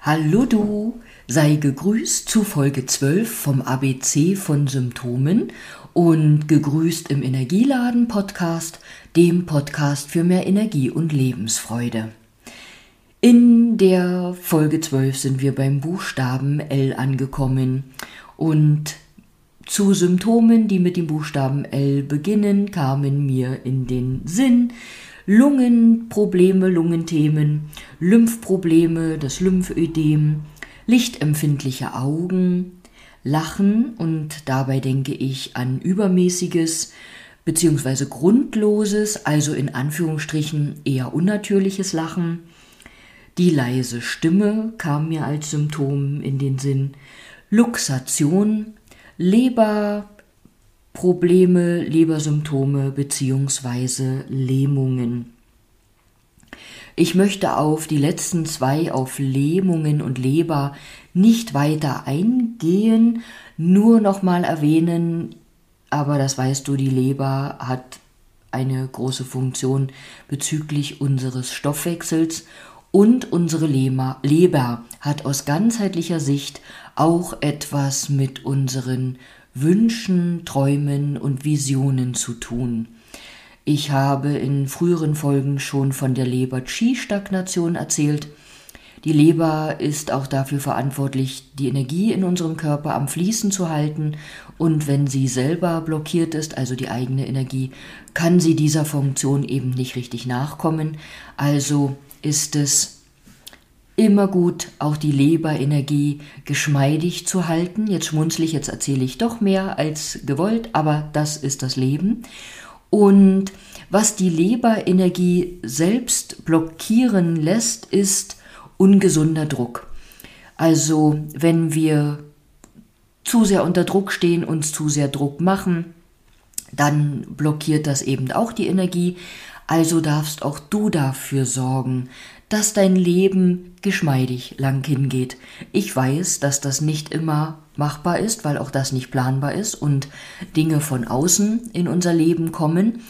Hallo du, sei gegrüßt zu Folge 12 vom ABC von Symptomen und gegrüßt im Energieladen Podcast, dem Podcast für mehr Energie und Lebensfreude. In der Folge 12 sind wir beim Buchstaben L angekommen und zu Symptomen, die mit dem Buchstaben L beginnen, kamen mir in den Sinn Lungenprobleme, Lungenthemen, Lymphprobleme, das Lymphödem, lichtempfindliche Augen, Lachen und dabei denke ich an übermäßiges bzw. grundloses, also in Anführungsstrichen eher unnatürliches Lachen. Die leise Stimme kam mir als Symptom in den Sinn, Luxation, Leberprobleme, Lebersymptome bzw. Lähmungen. Ich möchte auf die letzten zwei, auf Lähmungen und Leber, nicht weiter eingehen, nur nochmal erwähnen, aber das weißt du, die Leber hat eine große Funktion bezüglich unseres Stoffwechsels und unsere Leber hat aus ganzheitlicher Sicht auch etwas mit unseren Wünschen, Träumen und Visionen zu tun. Ich habe in früheren Folgen schon von der Leber-Qi-Stagnation erzählt. Die Leber ist auch dafür verantwortlich, die Energie in unserem Körper am Fließen zu halten und wenn sie selber blockiert ist, also die eigene Energie, kann sie dieser Funktion eben nicht richtig nachkommen. Also ist es immer gut, auch die Leberenergie geschmeidig zu halten. Jetzt schmunzle ich, jetzt erzähle ich doch mehr als gewollt, aber das ist das Leben. Und was die Leberenergie selbst blockieren lässt, ist ungesunder Druck. Also wenn wir zu sehr unter Druck stehen, uns zu sehr Druck machen, dann blockiert das eben auch die Energie. Also darfst auch du dafür sorgen, dass dein Leben geschmeidig lang hingeht. Ich weiß, dass das nicht immer machbar ist, weil auch das nicht planbar ist und Dinge von außen in unser Leben kommen.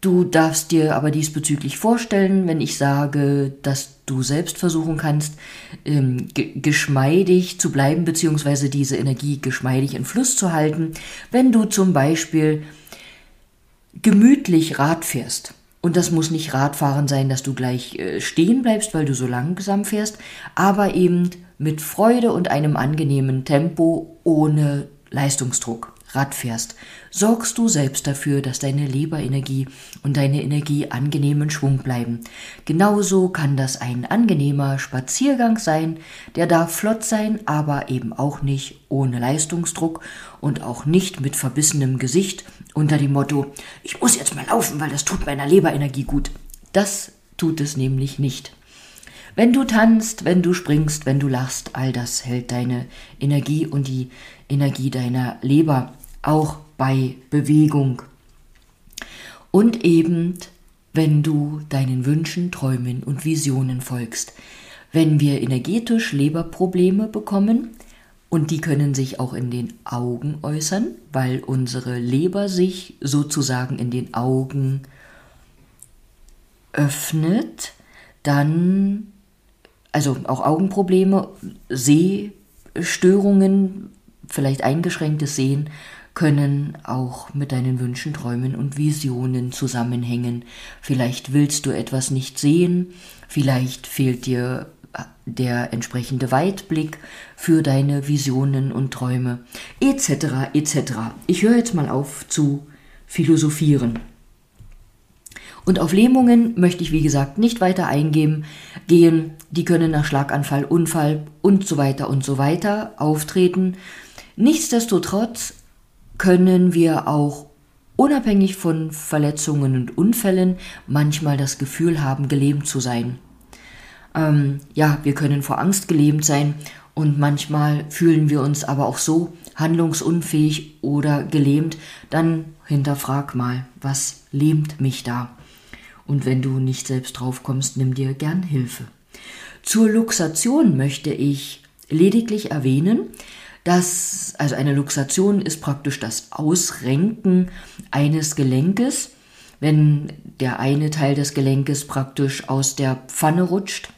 Du darfst dir aber diesbezüglich vorstellen, wenn ich sage, dass du selbst versuchen kannst, ähm, geschmeidig zu bleiben, beziehungsweise diese Energie geschmeidig in Fluss zu halten, wenn du zum Beispiel gemütlich Rad fährst. Und das muss nicht Radfahren sein, dass du gleich äh, stehen bleibst, weil du so langsam fährst, aber eben mit Freude und einem angenehmen Tempo ohne Leistungsdruck. Rad fährst, sorgst du selbst dafür, dass deine Leberenergie und deine Energie angenehmen Schwung bleiben. Genauso kann das ein angenehmer Spaziergang sein, der darf flott sein, aber eben auch nicht ohne Leistungsdruck und auch nicht mit verbissenem Gesicht unter dem Motto, ich muss jetzt mal laufen, weil das tut meiner Leberenergie gut. Das tut es nämlich nicht. Wenn du tanzt, wenn du springst, wenn du lachst, all das hält deine Energie und die Energie deiner Leber auch bei Bewegung. Und eben, wenn du deinen Wünschen, Träumen und Visionen folgst. Wenn wir energetisch Leberprobleme bekommen, und die können sich auch in den Augen äußern, weil unsere Leber sich sozusagen in den Augen öffnet, dann, also auch Augenprobleme, Sehstörungen, vielleicht eingeschränktes Sehen können auch mit deinen Wünschen, Träumen und Visionen zusammenhängen. Vielleicht willst du etwas nicht sehen, vielleicht fehlt dir der entsprechende Weitblick für deine Visionen und Träume, etc. etc. Ich höre jetzt mal auf zu philosophieren. Und auf Lähmungen möchte ich, wie gesagt, nicht weiter eingehen. Gehen, die können nach Schlaganfall, Unfall und so weiter und so weiter auftreten. Nichtsdestotrotz können wir auch unabhängig von Verletzungen und Unfällen manchmal das Gefühl haben, gelähmt zu sein. Ähm, ja, wir können vor Angst gelähmt sein und manchmal fühlen wir uns aber auch so handlungsunfähig oder gelähmt, dann hinterfrag mal, was lähmt mich da? Und wenn du nicht selbst drauf kommst, nimm dir gern Hilfe. Zur Luxation möchte ich lediglich erwähnen, das, also eine Luxation ist praktisch das Ausrenken eines Gelenkes, wenn der eine Teil des Gelenkes praktisch aus der Pfanne rutscht.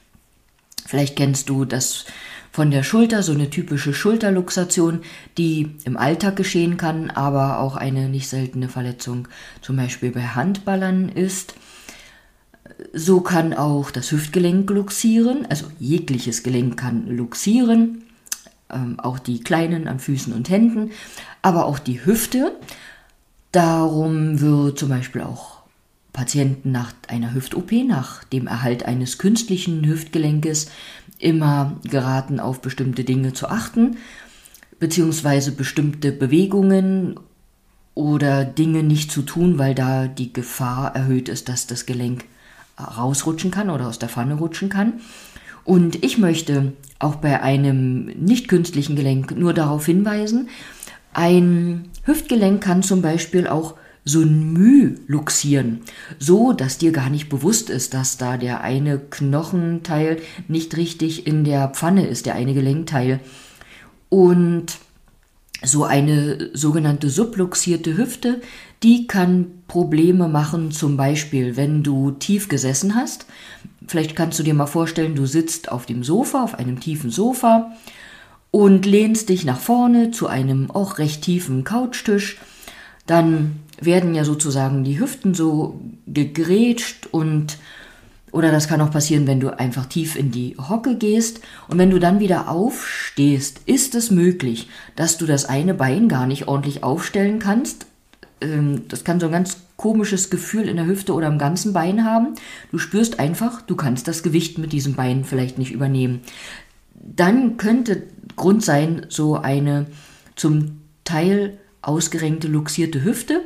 Vielleicht kennst du das von der Schulter, so eine typische Schulterluxation, die im Alltag geschehen kann, aber auch eine nicht seltene Verletzung zum Beispiel bei Handballern ist. So kann auch das Hüftgelenk luxieren, also jegliches Gelenk kann luxieren, ähm, auch die kleinen an Füßen und Händen, aber auch die Hüfte. Darum wird zum Beispiel auch Patienten nach einer Hüft-OP, nach dem Erhalt eines künstlichen Hüftgelenkes, immer geraten, auf bestimmte Dinge zu achten, beziehungsweise bestimmte Bewegungen oder Dinge nicht zu tun, weil da die Gefahr erhöht ist, dass das Gelenk rausrutschen kann oder aus der Pfanne rutschen kann. Und ich möchte auch bei einem nicht künstlichen Gelenk nur darauf hinweisen, ein Hüftgelenk kann zum Beispiel auch so ein Müh luxieren, so dass dir gar nicht bewusst ist, dass da der eine Knochenteil nicht richtig in der Pfanne ist, der eine Gelenkteil. Und so eine sogenannte subluxierte Hüfte, die kann Probleme machen, zum Beispiel, wenn du tief gesessen hast. Vielleicht kannst du dir mal vorstellen, du sitzt auf dem Sofa, auf einem tiefen Sofa und lehnst dich nach vorne zu einem auch recht tiefen Couchtisch. Dann werden ja sozusagen die Hüften so gegrätscht und oder das kann auch passieren, wenn du einfach tief in die Hocke gehst und wenn du dann wieder aufstehst, ist es möglich, dass du das eine Bein gar nicht ordentlich aufstellen kannst. Ähm, das kann so ein ganz komisches Gefühl in der Hüfte oder im ganzen Bein haben. Du spürst einfach, du kannst das Gewicht mit diesem Bein vielleicht nicht übernehmen. Dann könnte Grund sein, so eine zum Teil ausgerenkte, luxierte Hüfte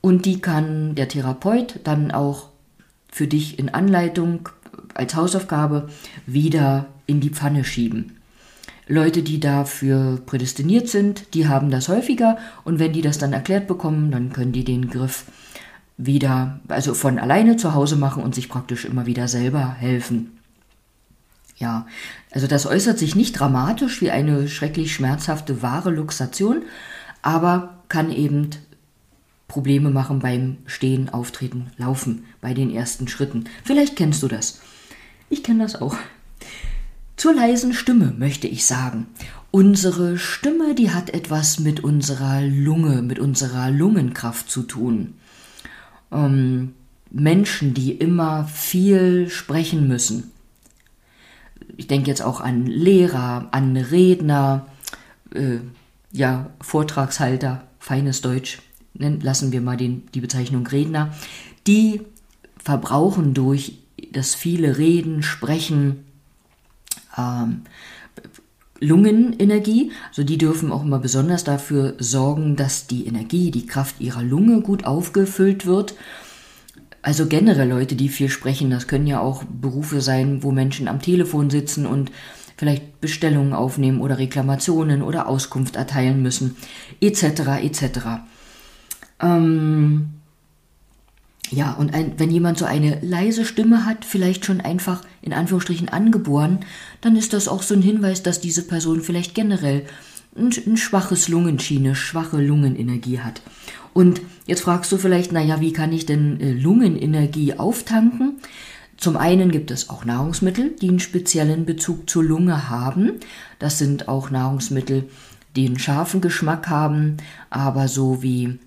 und die kann der Therapeut dann auch für dich in Anleitung als Hausaufgabe wieder in die Pfanne schieben. Leute, die dafür prädestiniert sind, die haben das häufiger und wenn die das dann erklärt bekommen, dann können die den Griff wieder, also von alleine zu Hause machen und sich praktisch immer wieder selber helfen. Ja, also das äußert sich nicht dramatisch wie eine schrecklich schmerzhafte wahre Luxation, aber kann eben Probleme machen beim Stehen, Auftreten, Laufen, bei den ersten Schritten. Vielleicht kennst du das. Ich kenne das auch. Zur leisen Stimme möchte ich sagen. Unsere Stimme, die hat etwas mit unserer Lunge, mit unserer Lungenkraft zu tun. Ähm, Menschen, die immer viel sprechen müssen. Ich denke jetzt auch an Lehrer, an Redner, äh, ja, Vortragshalter, feines Deutsch lassen wir mal den, die Bezeichnung Redner, die verbrauchen durch das viele Reden, Sprechen, ähm, Lungenenergie. Also die dürfen auch immer besonders dafür sorgen, dass die Energie, die Kraft ihrer Lunge gut aufgefüllt wird. Also generell Leute, die viel sprechen, das können ja auch Berufe sein, wo Menschen am Telefon sitzen und vielleicht Bestellungen aufnehmen oder Reklamationen oder Auskunft erteilen müssen, etc. etc. Ähm, ja, und ein, wenn jemand so eine leise Stimme hat, vielleicht schon einfach in Anführungsstrichen angeboren, dann ist das auch so ein Hinweis, dass diese Person vielleicht generell ein, ein schwaches Lungenschiene, schwache Lungenenergie hat. Und jetzt fragst du vielleicht, naja, wie kann ich denn äh, Lungenenergie auftanken? Zum einen gibt es auch Nahrungsmittel, die einen speziellen Bezug zur Lunge haben. Das sind auch Nahrungsmittel, die einen scharfen Geschmack haben, aber so wie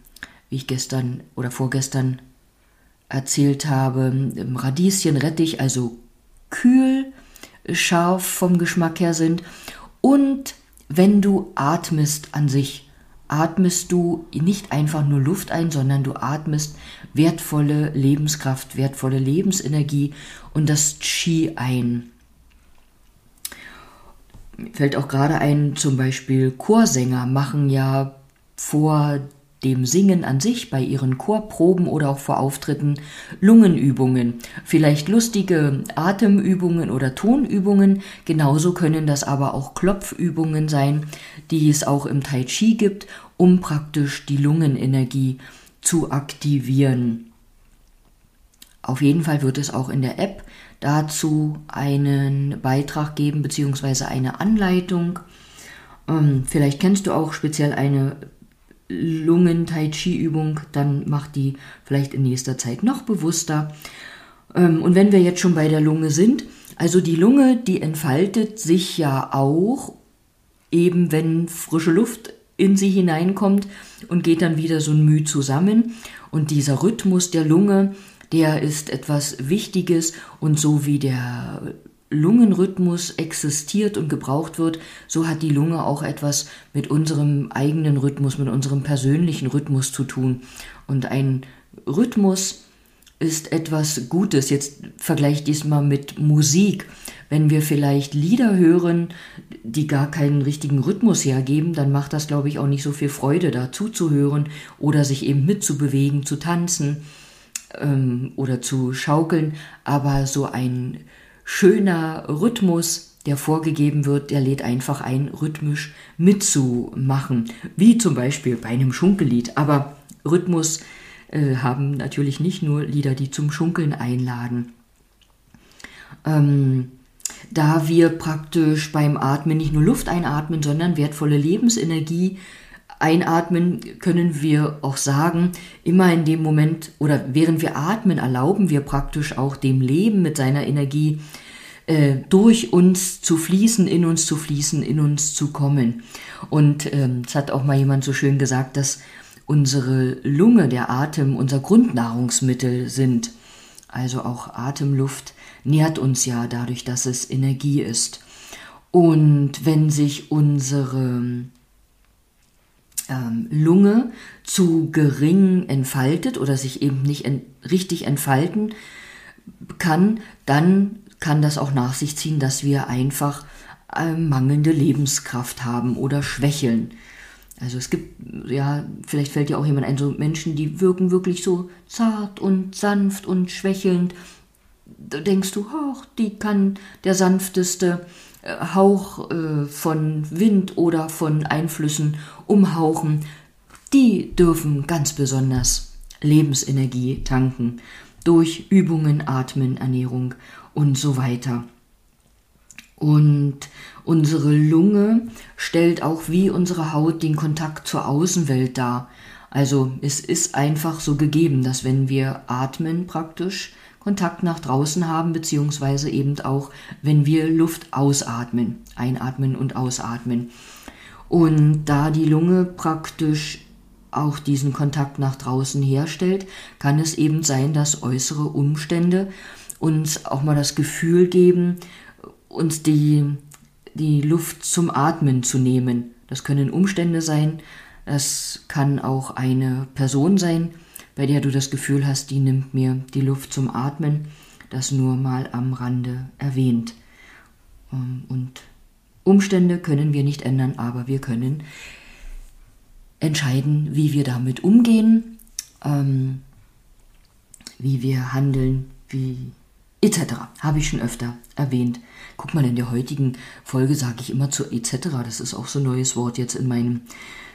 wie ich gestern oder vorgestern erzählt habe, Radieschen, Rettich, also kühl, scharf vom Geschmack her sind. Und wenn du atmest an sich, atmest du nicht einfach nur Luft ein, sondern du atmest wertvolle Lebenskraft, wertvolle Lebensenergie und das Qi ein. Fällt auch gerade ein, zum Beispiel Chorsänger machen ja vor dem Singen an sich, bei ihren Chorproben oder auch vor Auftritten Lungenübungen, vielleicht lustige Atemübungen oder Tonübungen, genauso können das aber auch Klopfübungen sein, die es auch im Tai Chi gibt, um praktisch die Lungenenergie zu aktivieren. Auf jeden Fall wird es auch in der App dazu einen Beitrag geben, beziehungsweise eine Anleitung. Ähm, vielleicht kennst du auch speziell eine Lungen-Tai-Chi-Übung, dann macht die vielleicht in nächster Zeit noch bewusster. Ähm, und wenn wir jetzt schon bei der Lunge sind, Also die Lunge, die entfaltet sich ja auch, eben wenn frische Luft in sie hineinkommt und geht dann wieder so ein Mühe zusammen. Und dieser Rhythmus der Lunge, der ist etwas Wichtiges und so wie der Lungenrhythmus existiert und gebraucht wird, so hat die Lunge auch etwas mit unserem eigenen Rhythmus, mit unserem persönlichen Rhythmus zu tun. Und ein Rhythmus ist etwas Gutes. Jetzt vergleicht dies mal mit Musik. Wenn wir vielleicht Lieder hören, die gar keinen richtigen Rhythmus hergeben, dann macht das, glaube ich, auch nicht so viel Freude, da zuzuhören oder sich eben mitzubewegen, zu tanzen ähm, oder zu schaukeln. Aber so ein schöner Rhythmus, der vorgegeben wird, der lädt einfach ein, rhythmisch mitzumachen. Wie zum Beispiel bei einem Schunkellied. Aber Rhythmus äh, haben natürlich nicht nur Lieder, die zum Schunkeln einladen. Ähm, da wir praktisch beim Atmen nicht nur Luft einatmen, sondern wertvolle Lebensenergie einatmen, können wir auch sagen, immer in dem Moment oder während wir atmen, erlauben wir praktisch auch dem Leben mit seiner Energie äh, durch uns zu fließen, in uns zu fließen, in uns zu kommen. Und ähm, es hat auch mal jemand so schön gesagt, dass unsere Lunge, der Atem, unser Grundnahrungsmittel sind. Also auch Atemluft nährt uns ja dadurch, dass es Energie ist. Und wenn sich unsere ähm, Lunge zu gering entfaltet oder sich eben nicht en richtig entfalten kann, dann kann das auch nach sich ziehen, dass wir einfach äh, mangelnde Lebenskraft haben oder schwächeln. Also es gibt, ja, vielleicht fällt dir auch jemand ein, so Menschen, die wirken wirklich so zart und sanft und schwächelnd. Da denkst du, ach, die kann der sanfteste äh, Hauch äh, von Wind oder von Einflüssen umhauchen. Die dürfen ganz besonders Lebensenergie tanken durch Übungen, Atmen, Ernährung und so weiter. Und unsere Lunge stellt auch wie unsere Haut den Kontakt zur Außenwelt dar. Also es ist einfach so gegeben, dass wenn wir atmen praktisch Kontakt nach draußen haben, beziehungsweise eben auch, wenn wir Luft ausatmen, einatmen und ausatmen. Und da die Lunge praktisch auch diesen Kontakt nach draußen herstellt, kann es eben sein, dass äußere Umstände uns auch mal das Gefühl geben, uns die, die Luft zum Atmen zu nehmen. Das können Umstände sein, das kann auch eine Person sein, bei der du das Gefühl hast, die nimmt mir die Luft zum Atmen, das nur mal am Rande erwähnt. Ähm, und Umstände können wir nicht ändern, aber wir können entscheiden, wie wir damit umgehen, ähm, wie wir handeln, wie etc. Habe ich schon öfter erwähnt. Guck mal, in der heutigen Folge sage ich immer zu etc. Das ist auch so ein neues Wort jetzt in meinem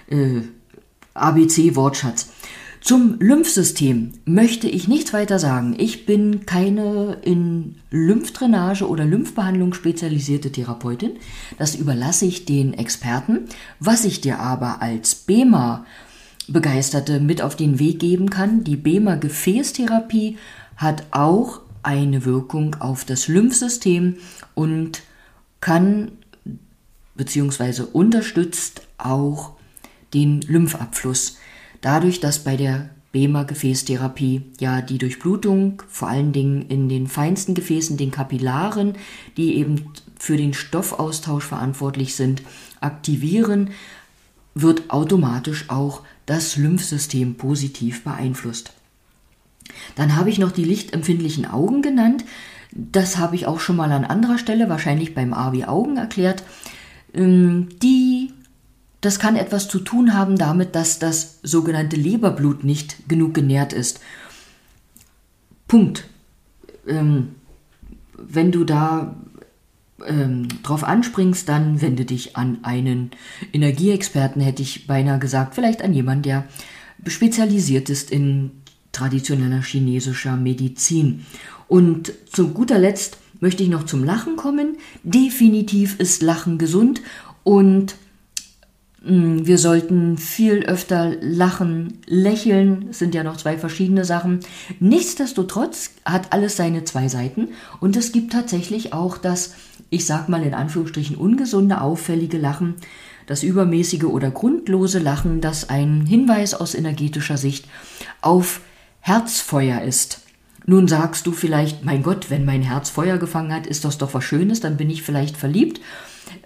äh, ABC-Wortschatz. Zum Lymphsystem möchte ich nichts weiter sagen. Ich bin keine in Lymphdrainage oder Lymphbehandlung spezialisierte Therapeutin. Das überlasse ich den Experten. Was ich dir aber als BEMA Begeisterte mit auf den Weg geben kann, die BEMA Gefäßtherapie hat auch eine Wirkung auf das Lymphsystem und kann bzw. unterstützt auch den Lymphabfluss. Dadurch, dass bei der BEMA-Gefäßtherapie ja die Durchblutung, vor allen Dingen in den feinsten Gefäßen, den Kapillaren, die eben für den Stoffaustausch verantwortlich sind, aktivieren, wird automatisch auch das Lymphsystem positiv beeinflusst. Dann habe ich noch die lichtempfindlichen Augen genannt. Das habe ich auch schon mal an anderer Stelle, wahrscheinlich beim A wie Augen erklärt. Ähm, die, das kann etwas zu tun haben damit, dass das sogenannte Leberblut nicht genug genährt ist. Punkt. Ähm, wenn du da ähm, drauf anspringst, dann wende dich an einen Energieexperten, hätte ich beinahe gesagt, vielleicht an jemanden, der spezialisiert ist in traditioneller chinesischer Medizin. Und zu guter Letzt möchte ich noch zum Lachen kommen. Definitiv ist Lachen gesund und wir sollten viel öfter lachen, lächeln, sind ja noch zwei verschiedene Sachen. Nichtsdestotrotz hat alles seine zwei Seiten und es gibt tatsächlich auch das, ich sag mal in Anführungsstrichen, ungesunde, auffällige Lachen, das übermäßige oder grundlose Lachen, das ein Hinweis aus energetischer Sicht auf Herzfeuer ist. Nun sagst du vielleicht, mein Gott, wenn mein Herz Feuer gefangen hat, ist das doch was Schönes, dann bin ich vielleicht verliebt.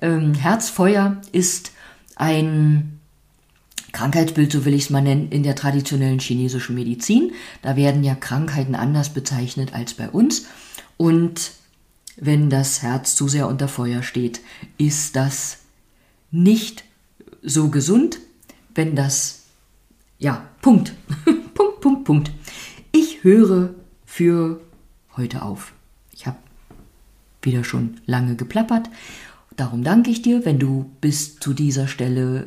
Ähm, Herzfeuer ist ein Krankheitsbild, so will ich es mal nennen, in der traditionellen chinesischen Medizin. Da werden ja Krankheiten anders bezeichnet als bei uns. Und wenn das Herz zu sehr unter Feuer steht, ist das nicht so gesund, wenn das, ja, Punkt, Punkt, Punkt, Punkt. Ich höre für heute auf. Ich habe wieder schon lange geplappert Darum danke ich dir, wenn du bis zu dieser Stelle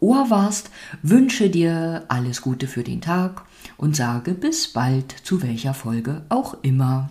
Ohr warst, wünsche dir alles Gute für den Tag und sage bis bald zu welcher Folge auch immer.